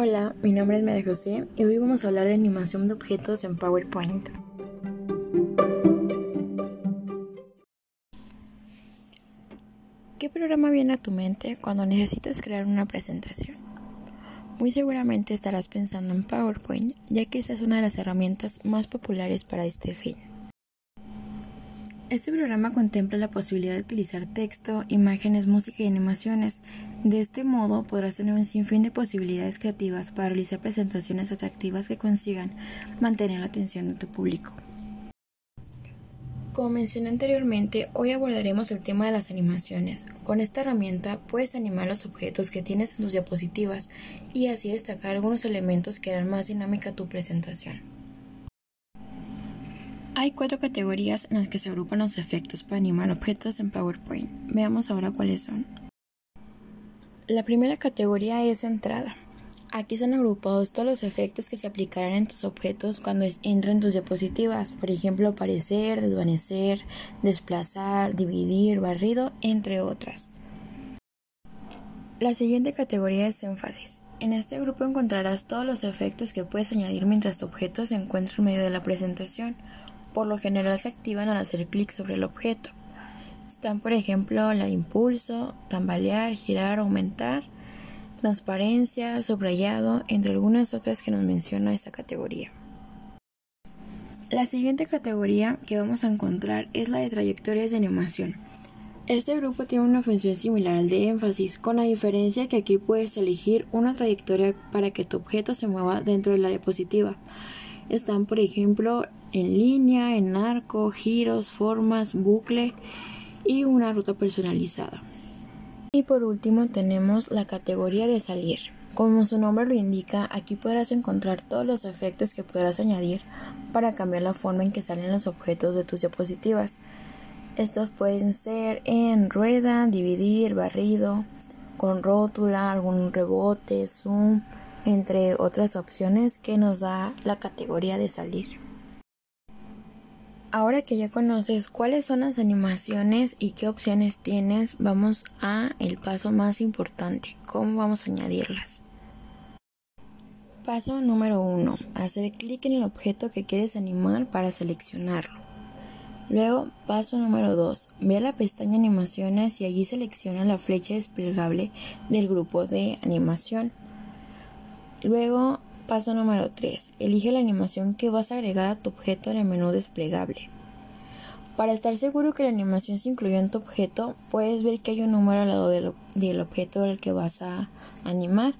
Hola, mi nombre es María José y hoy vamos a hablar de animación de objetos en PowerPoint. ¿Qué programa viene a tu mente cuando necesitas crear una presentación? Muy seguramente estarás pensando en PowerPoint, ya que esa es una de las herramientas más populares para este fin. Este programa contempla la posibilidad de utilizar texto, imágenes, música y animaciones. De este modo podrás tener un sinfín de posibilidades creativas para realizar presentaciones atractivas que consigan mantener la atención de tu público. Como mencioné anteriormente, hoy abordaremos el tema de las animaciones. Con esta herramienta puedes animar los objetos que tienes en tus diapositivas y así destacar algunos elementos que harán más dinámica tu presentación. Hay cuatro categorías en las que se agrupan los efectos para animar objetos en PowerPoint. Veamos ahora cuáles son. La primera categoría es entrada. Aquí están agrupados todos los efectos que se aplicarán en tus objetos cuando entran en tus diapositivas, por ejemplo, aparecer, desvanecer, desplazar, dividir, barrido, entre otras. La siguiente categoría es énfasis. En este grupo encontrarás todos los efectos que puedes añadir mientras tu objeto se encuentra en medio de la presentación por lo general se activan al hacer clic sobre el objeto. Están, por ejemplo, la de impulso, tambalear, girar, aumentar, transparencia, subrayado, entre algunas otras que nos menciona esa categoría. La siguiente categoría que vamos a encontrar es la de trayectorias de animación. Este grupo tiene una función similar al de énfasis, con la diferencia que aquí puedes elegir una trayectoria para que tu objeto se mueva dentro de la diapositiva. Están, por ejemplo, en línea, en arco, giros, formas, bucle y una ruta personalizada. Y por último tenemos la categoría de salir. Como su nombre lo indica, aquí podrás encontrar todos los efectos que podrás añadir para cambiar la forma en que salen los objetos de tus diapositivas. Estos pueden ser en rueda, dividir, barrido, con rótula, algún rebote, zoom, entre otras opciones que nos da la categoría de salir. Ahora que ya conoces cuáles son las animaciones y qué opciones tienes, vamos a el paso más importante, cómo vamos a añadirlas. Paso número 1. Hacer clic en el objeto que quieres animar para seleccionarlo. Luego, paso número 2. Ve a la pestaña animaciones y allí selecciona la flecha desplegable del grupo de animación. Luego, paso número 3. Elige la animación que vas a agregar a tu objeto en el menú desplegable. Para estar seguro que la animación se incluyó en tu objeto, puedes ver que hay un número al lado del, del objeto del que vas a animar.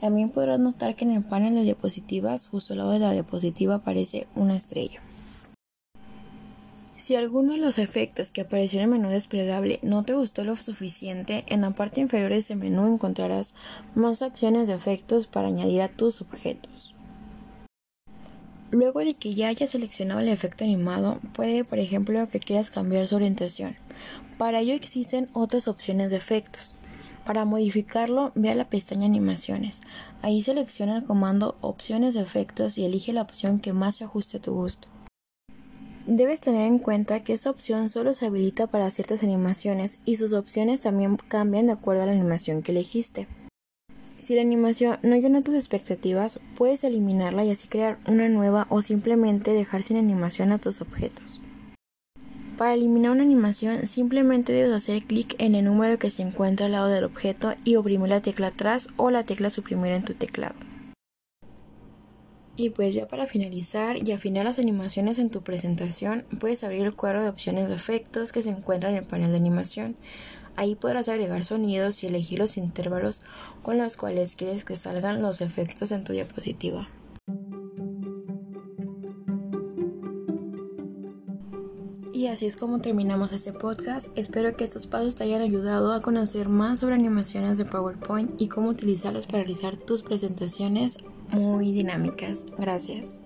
También podrás notar que en el panel de diapositivas, justo al lado de la diapositiva, aparece una estrella. Si alguno de los efectos que apareció en el menú desplegable no te gustó lo suficiente, en la parte inferior de ese menú encontrarás más opciones de efectos para añadir a tus objetos. Luego de que ya hayas seleccionado el efecto animado, puede por ejemplo que quieras cambiar su orientación. Para ello existen otras opciones de efectos. Para modificarlo, ve a la pestaña Animaciones. Ahí selecciona el comando Opciones de efectos y elige la opción que más se ajuste a tu gusto. Debes tener en cuenta que esta opción solo se habilita para ciertas animaciones y sus opciones también cambian de acuerdo a la animación que elegiste. Si la animación no llena tus expectativas, puedes eliminarla y así crear una nueva o simplemente dejar sin animación a tus objetos. Para eliminar una animación, simplemente debes hacer clic en el número que se encuentra al lado del objeto y oprimir la tecla atrás o la tecla suprimir en tu teclado. Y pues ya para finalizar y afinar las animaciones en tu presentación, puedes abrir el cuadro de opciones de efectos que se encuentra en el panel de animación. Ahí podrás agregar sonidos y elegir los intervalos con los cuales quieres que salgan los efectos en tu diapositiva. Y así es como terminamos este podcast. Espero que estos pasos te hayan ayudado a conocer más sobre animaciones de PowerPoint y cómo utilizarlas para realizar tus presentaciones muy dinámicas. Gracias.